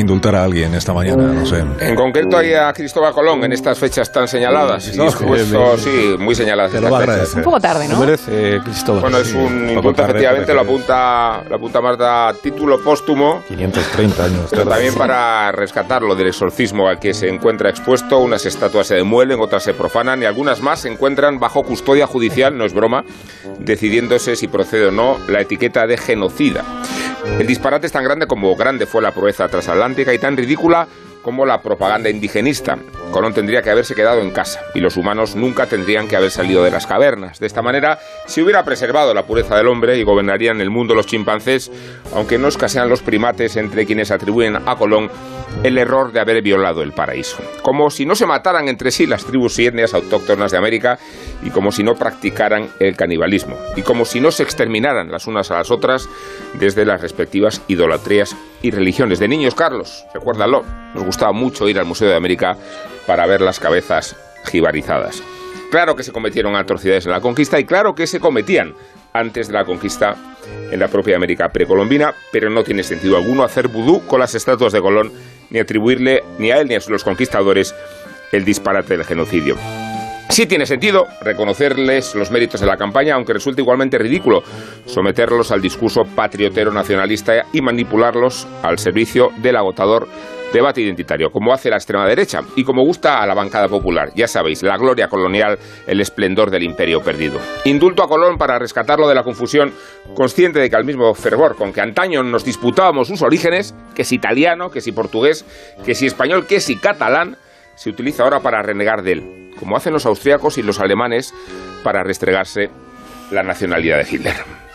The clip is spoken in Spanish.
indultar a alguien esta mañana, no sé. En concreto hay a Cristóbal Colón en estas fechas tan señaladas. Dispuesto, sí, muy señaladas. Te lo va a estas fechas. agradecer. Un poco tarde, Lo ¿no? merece Cristóbal. Bueno, es Sí, un indulto, efectivamente, lo apunta, lo apunta Marta, título póstumo, 530 años. pero también para rescatarlo del exorcismo al que se encuentra expuesto. Unas estatuas se demuelen, otras se profanan y algunas más se encuentran bajo custodia judicial, no es broma, decidiéndose si procede o no la etiqueta de genocida. El disparate es tan grande como grande fue la proeza transatlántica y tan ridícula como la propaganda indigenista. Colón tendría que haberse quedado en casa y los humanos nunca tendrían que haber salido de las cavernas. De esta manera se hubiera preservado la pureza del hombre y gobernarían el mundo los chimpancés, aunque no escasean los primates entre quienes atribuyen a Colón el error de haber violado el paraíso. Como si no se mataran entre sí las tribus etnias autóctonas de América y como si no practicaran el canibalismo y como si no se exterminaran las unas a las otras desde las respectivas idolatrías y religiones. De niños, Carlos, recuérdalo, nos gustaba mucho ir al Museo de América para ver las cabezas jibarizadas. Claro que se cometieron atrocidades en la conquista y claro que se cometían antes de la conquista en la propia América precolombina, pero no tiene sentido alguno hacer vudú con las estatuas de Colón ni atribuirle ni a él ni a los conquistadores el disparate del genocidio. Sí tiene sentido reconocerles los méritos de la campaña, aunque resulta igualmente ridículo someterlos al discurso patriotero nacionalista y manipularlos al servicio del agotador debate identitario, como hace la extrema derecha y como gusta a la bancada popular. Ya sabéis, la gloria colonial, el esplendor del imperio perdido. Indulto a Colón para rescatarlo de la confusión, consciente de que al mismo fervor con que antaño nos disputábamos sus orígenes, que si italiano, que si portugués, que si español, que si catalán, se utiliza ahora para renegar de él, como hacen los austriacos y los alemanes para restregarse la nacionalidad de Hitler.